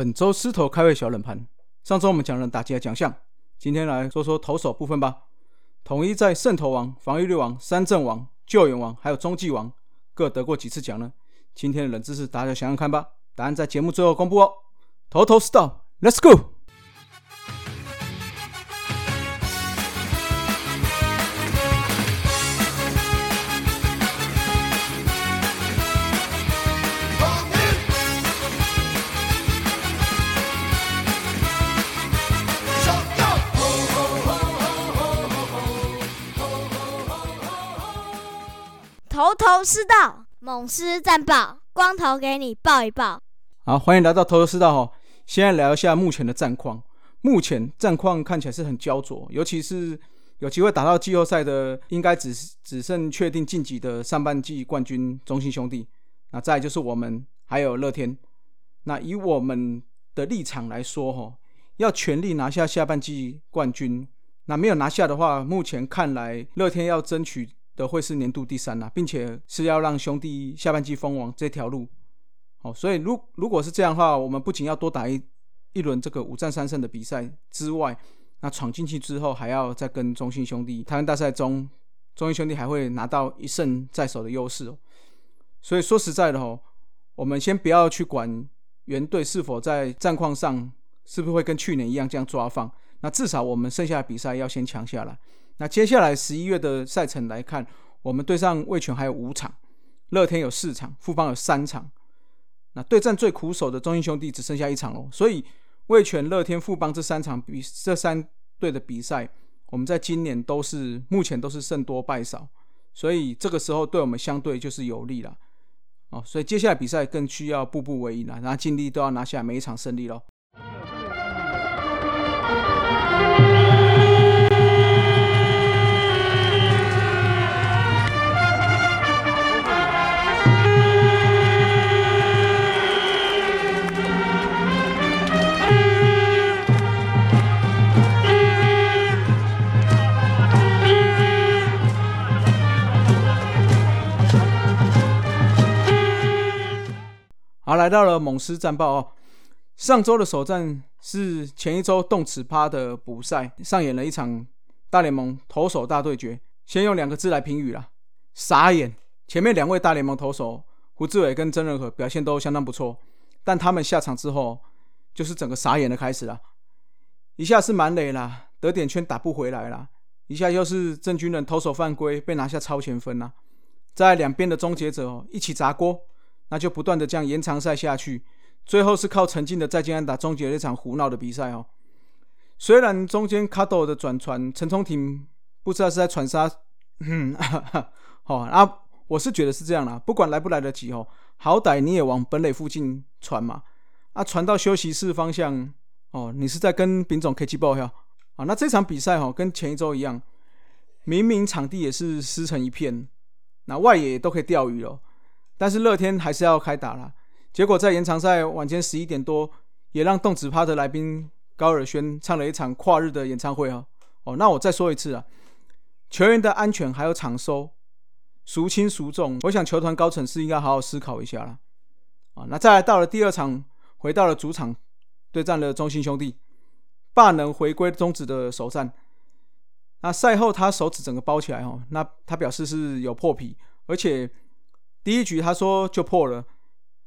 本周狮头开胃小冷盘。上周我们讲了打击的奖项，今天来说说投手部分吧。统一在胜投王、防御率王、三阵王、救援王还有中继王各得过几次奖呢？今天的冷知识，大家想想看吧。答案在节目最后公布哦。头头是道，Let's go。头头是道，猛狮战报，光头给你报一报。好，欢迎来到头头是道哈。先来聊一下目前的战况。目前战况看起来是很焦灼，尤其是有机会打到季后赛的，应该只只剩确定晋级的上半季冠军中信兄弟。那再就是我们还有乐天。那以我们的立场来说哈，要全力拿下下半季冠军。那没有拿下的话，目前看来乐天要争取。的会是年度第三呐，并且是要让兄弟下半季封王这条路，好，所以如如果是这样的话，我们不仅要多打一一轮这个五战三胜的比赛之外，那闯进去之后还要再跟中信兄弟台湾大赛中，中信兄弟还会拿到一胜在手的优势哦。所以说实在的哦，我们先不要去管原队是否在战况上是不是会跟去年一样这样抓放，那至少我们剩下的比赛要先强下来。那接下来十一月的赛程来看，我们对上魏权还有五场，乐天有四场，富邦有三场。那对战最苦手的中英兄弟只剩下一场哦，所以魏权、乐天、富邦这三场比这三队的比赛，我们在今年都是目前都是胜多败少，所以这个时候对我们相对就是有利了哦。所以接下来比赛更需要步步为营了，然后尽力都要拿下每一场胜利喽。好，来到了猛狮战报哦。上周的首战是前一周动词趴的补赛，上演了一场大联盟投手大对决。先用两个字来评语啦：傻眼。前面两位大联盟投手胡志伟跟曾仁和表现都相当不错，但他们下场之后，就是整个傻眼的开始了。一下是满垒啦，得点圈打不回来啦；一下又是郑军人投手犯规被拿下超前分啦。在两边的终结者一起砸锅。那就不断的这样延长赛下去，最后是靠陈进的再见安打终结了一场胡闹的比赛哦。虽然中间卡斗的转传，陈冲廷不知道是在传杀，嗯，好 啊，我是觉得是这样啦，不管来不来得及哦，好歹你也往本垒附近传嘛，啊，传到休息室方向哦，你是在跟丙总 K 七报销啊？那这场比赛哦，跟前一周一样，明明场地也是湿成一片，那外野都可以钓鱼了。但是乐天还是要开打了，结果在延长赛晚间十一点多，也让动子趴的来宾高尔宣唱了一场跨日的演唱会啊！哦，那我再说一次啊，球员的安全还有场收，孰轻孰重？我想球团高层是应该好好思考一下了啊！那再来到了第二场，回到了主场对战了中信兄弟，霸能回归中止的首战。那赛后他手指整个包起来哦，那他表示是有破皮，而且。第一局他说就破了，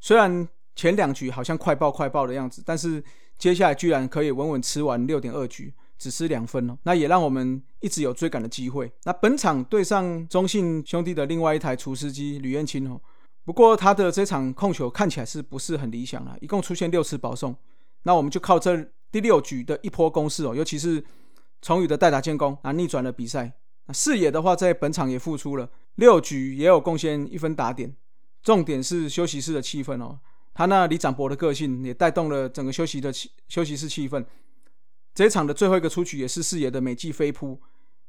虽然前两局好像快爆快爆的样子，但是接下来居然可以稳稳吃完六点二局，只失两分哦，那也让我们一直有追赶的机会。那本场对上中信兄弟的另外一台厨师机吕彦青哦，不过他的这场控球看起来是不是很理想啊？一共出现六次保送，那我们就靠这第六局的一波攻势哦，尤其是崇宇的代打建功啊，逆转了比赛。那视野的话，在本场也付出了。六局也有贡献一分打点，重点是休息室的气氛哦。他那李展博的个性也带动了整个休息的气休息室气氛。这一场的最后一个出局也是四野的美记飞扑，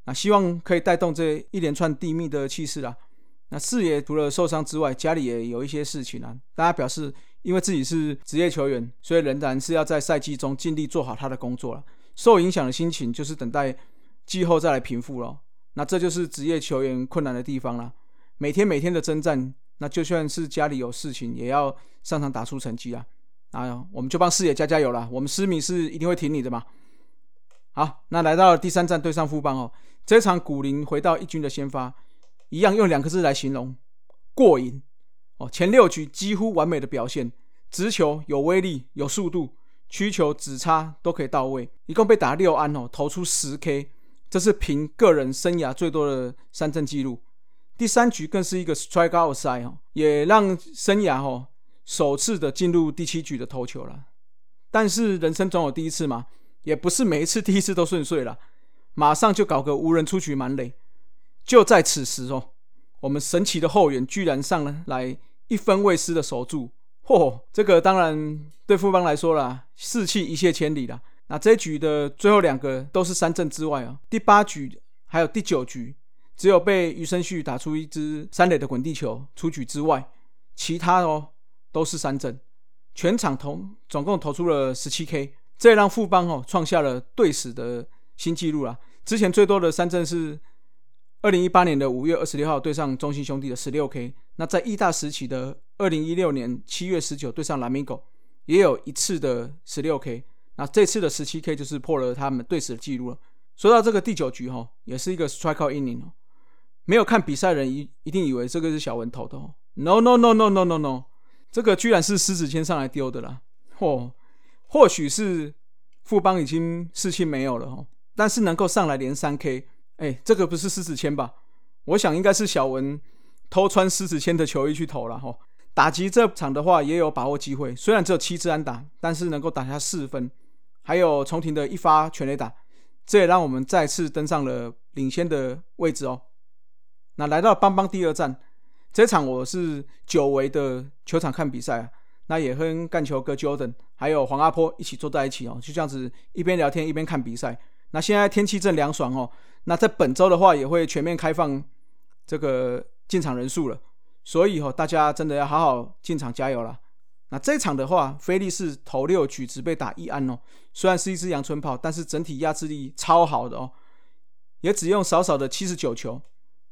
那希望可以带动这一连串地密的气势啦。那四野除了受伤之外，家里也有一些事情啊。大家表示，因为自己是职业球员，所以仍然是要在赛季中尽力做好他的工作了。受影响的心情就是等待季后再来平复了。那这就是职业球员困难的地方了，每天每天的征战，那就算是家里有事情，也要上场打出成绩啊。啊，我们就帮师爷加加油了。我们师迷是一定会挺你的嘛。好，那来到第三站对上富邦哦，这场古林回到一军的先发，一样用两个字来形容：过瘾哦。前六局几乎完美的表现，直球有威力、有速度，曲球、直插都可以到位，一共被打六安哦，投出十 K，这是凭个人生涯最多的三振记录。第三局更是一个 strike out 赛哦，也让生涯哦首次的进入第七局的投球了。但是人生总有第一次嘛。也不是每一次第一次都顺遂了，马上就搞个无人出局满垒。就在此时哦，我们神奇的后援居然上来一分未失的守住，嚯！这个当然对富邦来说啦，士气一泻千里了。那这一局的最后两个都是三振之外啊，第八局还有第九局，只有被余生旭打出一支三垒的滚地球出局之外，其他哦都是三振，全场投总共投出了十七 K。这也让富邦哦创下了队史的新纪录啦。之前最多的三振是二零一八年的五月二十六号对上中信兄弟的十六 K。那在义大时期的二零一六年七月十九对上蓝米狗也有一次的十六 K。那这次的十七 K 就是破了他们队史的记录了。说到这个第九局哈，也是一个 strikeout inning 哦。没有看比赛人一一定以为这个是小文投的哦。No no no no no no no，这个居然是狮子谦上来丢的啦。嚯！或许是富邦已经士气没有了哦，但是能够上来连三 K，哎，这个不是狮子谦吧？我想应该是小文偷穿狮子谦的球衣去投了哈。打击这场的话也有把握机会，虽然只有七支安打，但是能够打下四分，还有重庭的一发全垒打，这也让我们再次登上了领先的位置哦。那来到邦邦第二站，这场我是久违的球场看比赛啊。那也跟干球哥 Jordan 还有黄阿坡一起坐在一起哦，就这样子一边聊天一边看比赛。那现在天气正凉爽哦，那在本周的话也会全面开放这个进场人数了，所以哦大家真的要好好进场加油了。那这场的话，菲利士头六局只被打一安哦，虽然是一支阳春炮，但是整体压制力超好的哦，也只用少少的七十九球。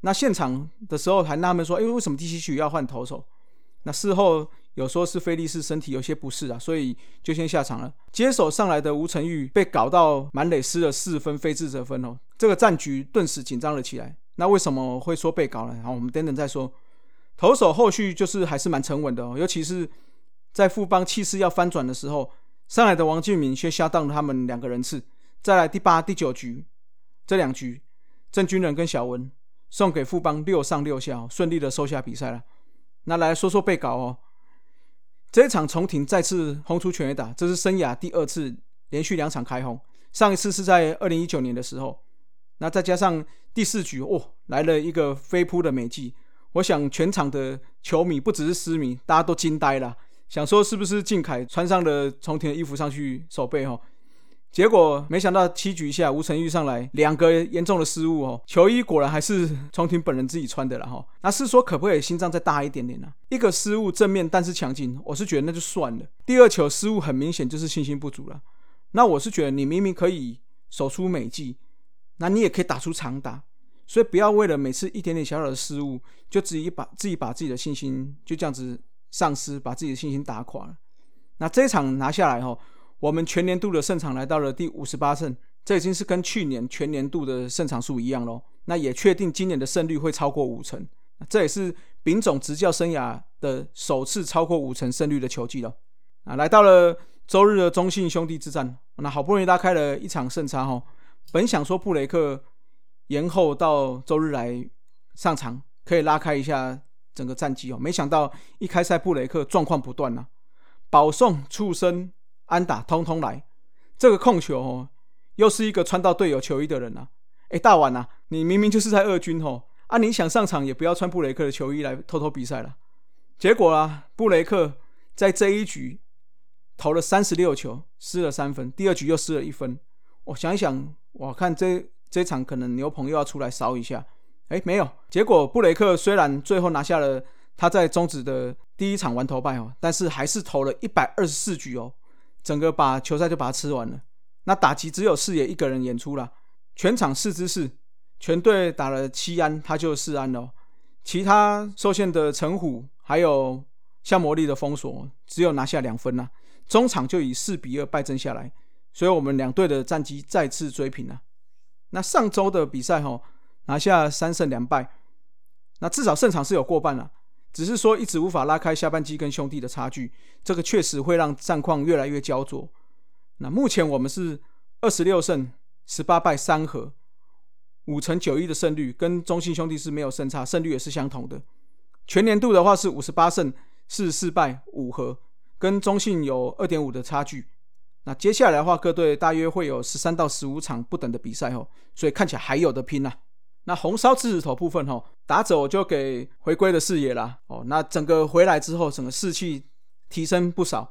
那现场的时候还纳闷说，哎，为什么第七局要换投手？那事后。有说是菲利士身体有些不适啊，所以就先下场了。接手上来的吴成玉被搞到满垒失了四分，非自责分哦，这个战局顿时紧张了起来。那为什么会说被搞呢？好，我们等等再说。投手后续就是还是蛮沉稳的哦，尤其是在富邦气势要翻转的时候，上来的王俊明却下当了他们两个人次。再来第八、第九局这两局，郑军人跟小文送给富邦六上六下，顺利的收下比赛了。那来说说被搞哦。这一场重庭再次轰出全垒打，这是生涯第二次连续两场开轰。上一次是在二零一九年的时候。那再加上第四局，哦，来了一个飞扑的美技，我想全场的球迷不只是狮迷，大家都惊呆了，想说是不是靖凯穿上了重庭的衣服上去守备哈？结果没想到七局下吴成玉上来两个严重的失误哦，球衣果然还是从庭本人自己穿的了哈。那是说可不可以心脏再大一点点呢？一个失误正面但是强劲，我是觉得那就算了。第二球失误很明显就是信心不足了。那我是觉得你明明可以守出美技，那你也可以打出长打，所以不要为了每次一点点小小的失误就自己把自己把自己的信心就这样子丧失，把自己的信心打垮了。那这一场拿下来哈。我们全年度的胜场来到了第五十八胜，这已经是跟去年全年度的胜场数一样喽。那也确定今年的胜率会超过五成，这也是丙总执教生涯的首次超过五成胜率的球季了。啊，来到了周日的中信兄弟之战，那好不容易拉开了一场胜差哈。本想说布雷克延后到周日来上场，可以拉开一下整个战绩哦。没想到一开赛布雷克状况不断呐，保送、触身。安打通通来，这个控球哦，又是一个穿到队友球衣的人呐。哎，大碗呐，你明明就是在二军哦，啊，你想上场也不要穿布雷克的球衣来偷偷比赛了。结果啊，布雷克在这一局投了三十六球，失了三分，第二局又失了一分。我想一想，我看这这场可能牛棚又要出来烧一下。哎，没有，结果布雷克虽然最后拿下了他在中职的第一场完投败哦，但是还是投了一百二十四局哦。整个把球赛就把它吃完了，那打击只有四野一个人演出了，全场四支四，全队打了七安，他就四安了，其他受限的陈虎还有像魔力的封锁，只有拿下两分呐，中场就以四比二败阵下来，所以我们两队的战绩再次追平了。那上周的比赛哈，拿下三胜两败，那至少胜场是有过半了，只是说一直无法拉开下半季跟兄弟的差距，这个确实会让战况越来越焦灼。那目前我们是二十六胜十八败三和，五成九一的胜率，跟中信兄弟是没有胜差，胜率也是相同的。全年度的话是五十八胜四十四败五和。跟中信有二点五的差距，那接下来的话，各队大约会有十三到十五场不等的比赛哦，所以看起来还有的拼呐。那红烧狮子头部分哈，打者就给回归的视野啦哦，那整个回来之后，整个士气提升不少，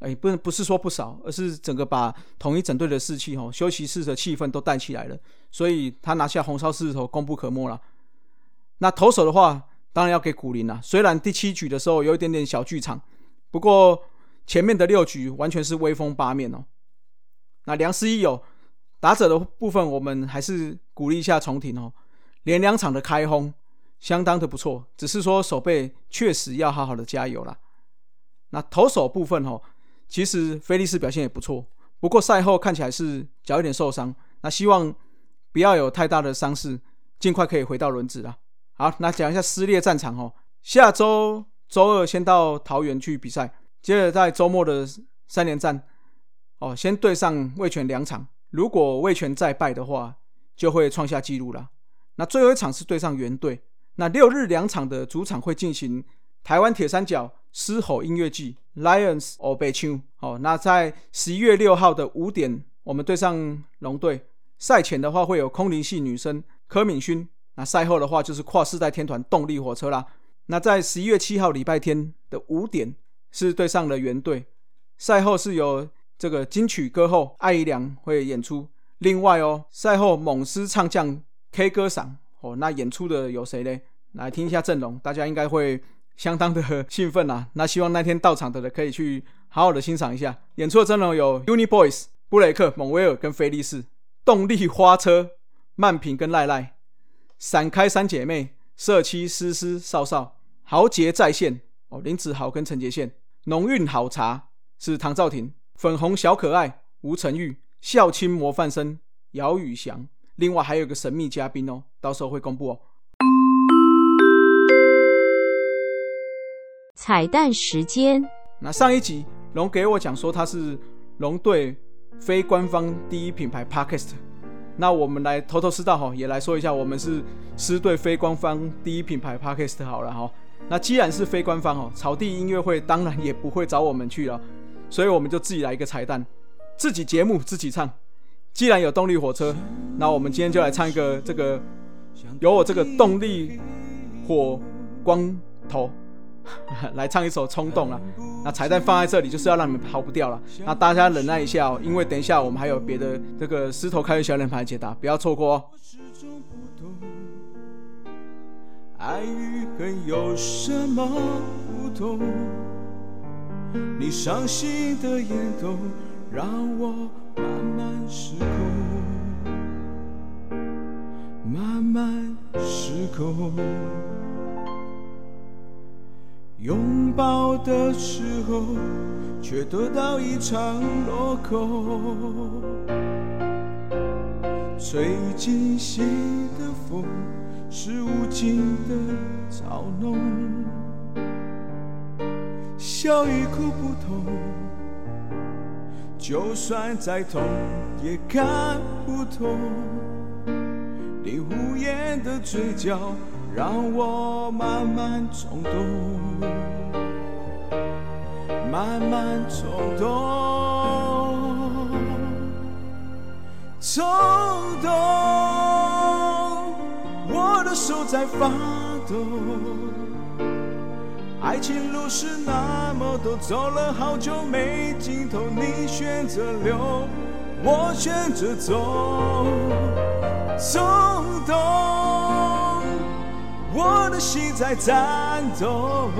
哎，不不是说不少，而是整个把统一整队的士气哦，休息室的气氛都带起来了，所以他拿下红烧狮子头功不可没了。那投手的话，当然要给古林啦，虽然第七局的时候有一点点小剧场。不过前面的六局完全是威风八面哦。那梁思一有打者的部分，我们还是鼓励一下重庭哦。连两场的开轰，相当的不错。只是说守备确实要好好的加油了。那投手部分哦，其实菲利斯表现也不错。不过赛后看起来是脚有点受伤。那希望不要有太大的伤势，尽快可以回到轮子啦。好，那讲一下撕裂战场哦。下周。周二先到桃园去比赛，接着在周末的三连战，哦，先对上魏权两场。如果魏权再败的话，就会创下纪录了。那最后一场是对上原队。那六日两场的主场会进行台湾铁三角狮吼音乐季 （Lions o b e c h u 哦，那在十一月六号的五点，我们对上龙队。赛前的话会有空灵系女生柯敏勋，那赛后的话就是跨世代天团动力火车啦。那在十一月七号礼拜天的五点是对上了原队，赛后是由这个金曲歌后艾怡良会演出。另外哦，赛后猛狮唱将 K 歌赏哦，那演出的有谁呢？来听一下阵容，大家应该会相当的兴奋啊。那希望那天到场的人可以去好好的欣赏一下演出的阵容有 Uni Boys、布雷克、蒙威尔跟菲利士、动力花车、曼平跟赖赖、闪开三姐妹、社七思思、少少。豪杰在线哦，林子豪跟陈杰宪，浓韵好茶是唐兆廷，粉红小可爱吴承玉，孝亲模范生姚宇翔，另外还有个神秘嘉宾哦，到时候会公布哦。彩蛋时间，那上一集龙给我讲说他是龙队非官方第一品牌 Podcast，那我们来头头是道哈，也来说一下我们是狮队非官方第一品牌 Podcast 好了哈。那既然是非官方哦，草地音乐会当然也不会找我们去了，所以我们就自己来一个彩蛋，自己节目自己唱。既然有动力火车，那我们今天就来唱一个这个，有我这个动力火光头 来唱一首《冲动》啊。那彩蛋放在这里就是要让你们跑不掉了。那大家忍耐一下哦，因为等一下我们还有别的这个狮头开的小脸盘解答，不要错过哦。爱与恨有什么不同？你伤心的眼头让我慢慢失控，慢慢失控。拥抱的时候，却得到一场落空。吹进心的风。是无尽的嘲弄，笑与哭不同，就算再痛也看不透。你无言的嘴角让我慢慢冲动，慢慢冲动，冲动。我的手在发抖，爱情路是那么多，走了好久没尽头。你选择留，我选择走，冲动，我的心在颤抖。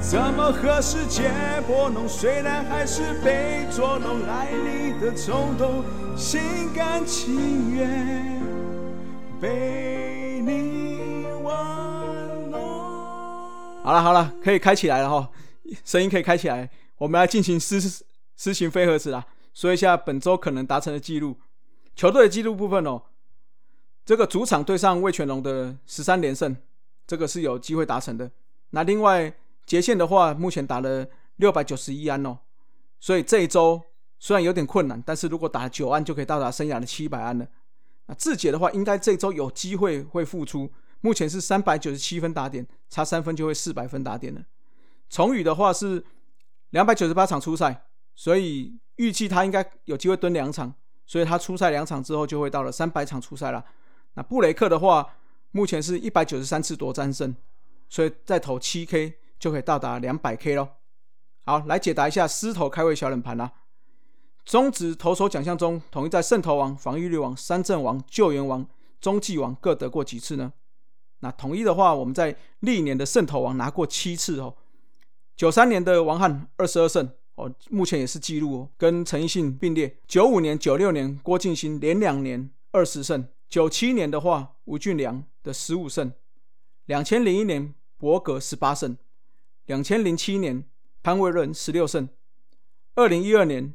怎么和世界拨弄？虽然还是被捉弄，爱你的冲动，心甘情愿。被你好了好了，可以开起来了哈，声音可以开起来。我们来进行私私行飞盒子啦，说一下本周可能达成的记录。球队的记录部分哦，这个主场对上魏全龙的十三连胜，这个是有机会达成的。那另外捷线的话，目前打了六百九十一安哦，所以这一周虽然有点困难，但是如果打九安就可以到达生涯的七百安了。那志杰的话，应该这周有机会会复出。目前是三百九十七分打点，差三分就会四百分打点了。崇宇的话是两百九十八场出赛，所以预计他应该有机会蹲两场，所以他出赛两场之后就会到了三百场出赛了。那布雷克的话，目前是一百九十三次夺战胜，所以再投七 K 就可以到达两百 K 咯。好，来解答一下狮头开胃小冷盘啦。中职投手奖项中，统一在胜投王、防御率王、三阵王、救援王、中继王各得过几次呢？那统一的话，我们在历年的胜投王拿过七次哦。九三年的王翰二十二胜哦，目前也是纪录哦，跟陈奕迅并列。九五年、九六年郭敬兴连两年二十胜。九七年的话，吴俊良的十五胜。两千零一年伯格十八胜。两千零七年潘威伦十六胜。二零一二年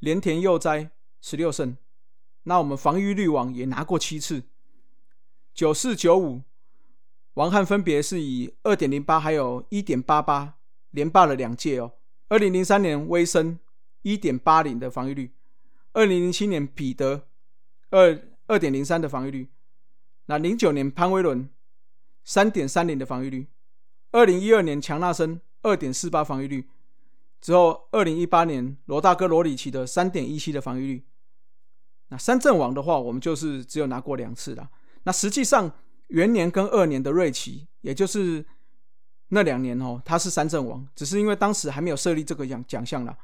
连田佑哉十六胜。那我们防御率王也拿过七次。九四九五。王翰分别是以二点零八还有一点八八连霸了两届哦。二零零三年威森一点八零的防御率，二零零七年彼得二二点零三的防御率，那零九年潘威伦三点三零的防御率，二零一二年强纳森二点四八防御率，之后二零一八年罗大哥罗里奇的三点一七的防御率。那三阵王的话，我们就是只有拿过两次了。那实际上。元年跟二年的瑞奇，也就是那两年哦，他是三阵王，只是因为当时还没有设立这个奖奖项啦。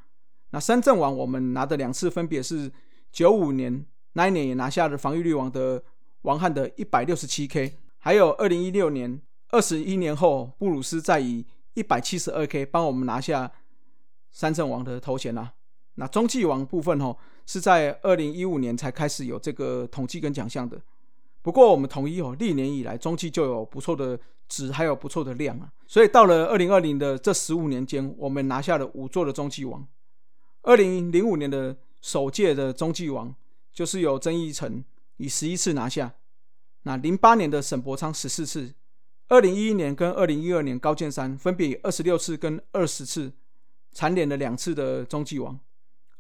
那三阵王我们拿的两次分别是九五年那一年也拿下了防御率王的王翰的一百六十七 K，还有二零一六年二十一年后布鲁斯再以一百七十二 K 帮我们拿下三阵王的头衔啦。那中继王部分哦，是在二零一五年才开始有这个统计跟奖项的。不过我们统一哦，历年以来中继就有不错的值，还有不错的量啊。所以到了二零二零的这十五年间，我们拿下了五座的中继王。二零零五年的首届的中继王就是由曾义成以十一次拿下，那零八年的沈博昌十四次，二零一一年跟二零一二年高建山分别以二十六次跟二十次蝉联了两次的中继王。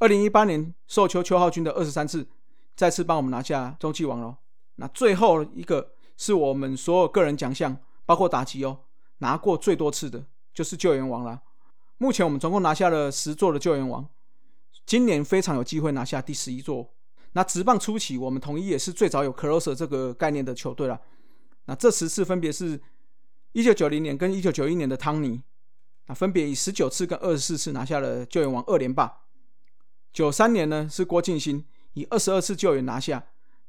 二零一八年寿秋邱浩军的二十三次，再次帮我们拿下中继王喽。那最后一个是我们所有个人奖项，包括打击哦，拿过最多次的就是救援王了。目前我们总共拿下了十座的救援王，今年非常有机会拿下第十一座。那直棒初期，我们统一也是最早有 closer 这个概念的球队了。那这十次分别是一九九零年跟一九九一年的汤尼，那分别以十九次跟二十四次拿下了救援王二连霸。九三年呢是郭敬兴以二十二次救援拿下。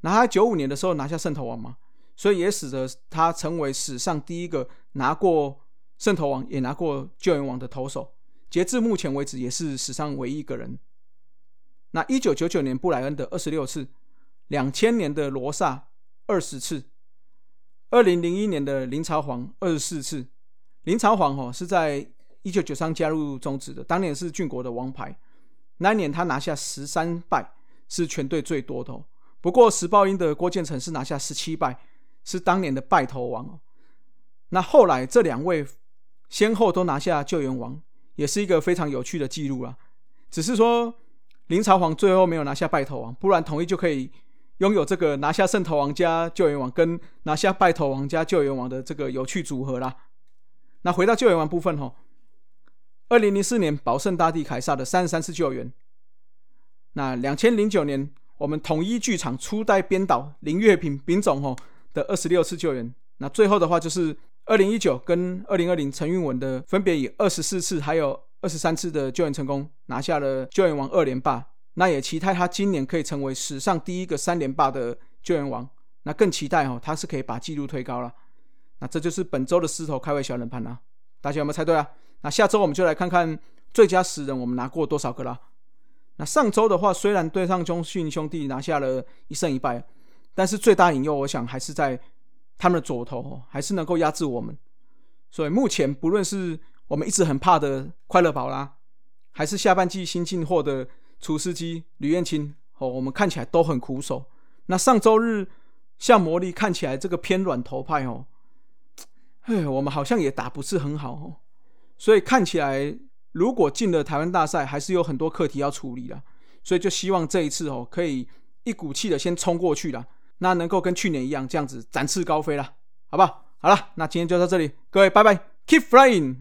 那他九五年的时候拿下胜投王嘛，所以也使得他成为史上第一个拿过胜投王也拿过救援王的投手。截至目前为止，也是史上唯一一个人。那一九九九年布莱恩的二十六次，两千年的罗萨二十次，二零零一年的林朝煌二十四次。林朝煌哦是在一九九三加入中职的，当年是俊国的王牌，那一年他拿下十三败，是全队最多的。哦。不过，石报英的郭建成是拿下十七败，是当年的败投王哦。那后来这两位先后都拿下救援王，也是一个非常有趣的记录啊。只是说林朝皇最后没有拿下败投王，不然统一就可以拥有这个拿下胜投王加救援王，跟拿下败投王加救援王的这个有趣组合啦。那回到救援王部分吼，二零零四年保圣大帝凯撒的三十三次救援，那两千零九年。我们统一剧场初代编导林月平丙总哦的二十六次救援，那最后的话就是二零一九跟二零二零陈运文的分别以二十四次还有二十三次的救援成功，拿下了救援王二连霸。那也期待他今年可以成为史上第一个三连霸的救援王。那更期待哦，他是可以把纪录推高了。那这就是本周的狮头开胃小冷盘啦，大家有没有猜对啊？那下周我们就来看看最佳十人我们拿过多少个啦。那上周的话，虽然对上中信兄弟拿下了一胜一败，但是最大引诱，我想还是在他们的左投，还是能够压制我们。所以目前不论是我们一直很怕的快乐宝啦，还是下半季新进货的厨师机吕彦青哦，我们看起来都很苦手。那上周日像魔力看起来这个偏软头派哦，哎，我们好像也打不是很好哦，所以看起来如果进了台湾大赛，还是有很多课题要处理的。所以就希望这一次哦，可以一股气的先冲过去了，那能够跟去年一样这样子展翅高飞了，好不好？好了，那今天就到这里，各位拜拜，Keep flying。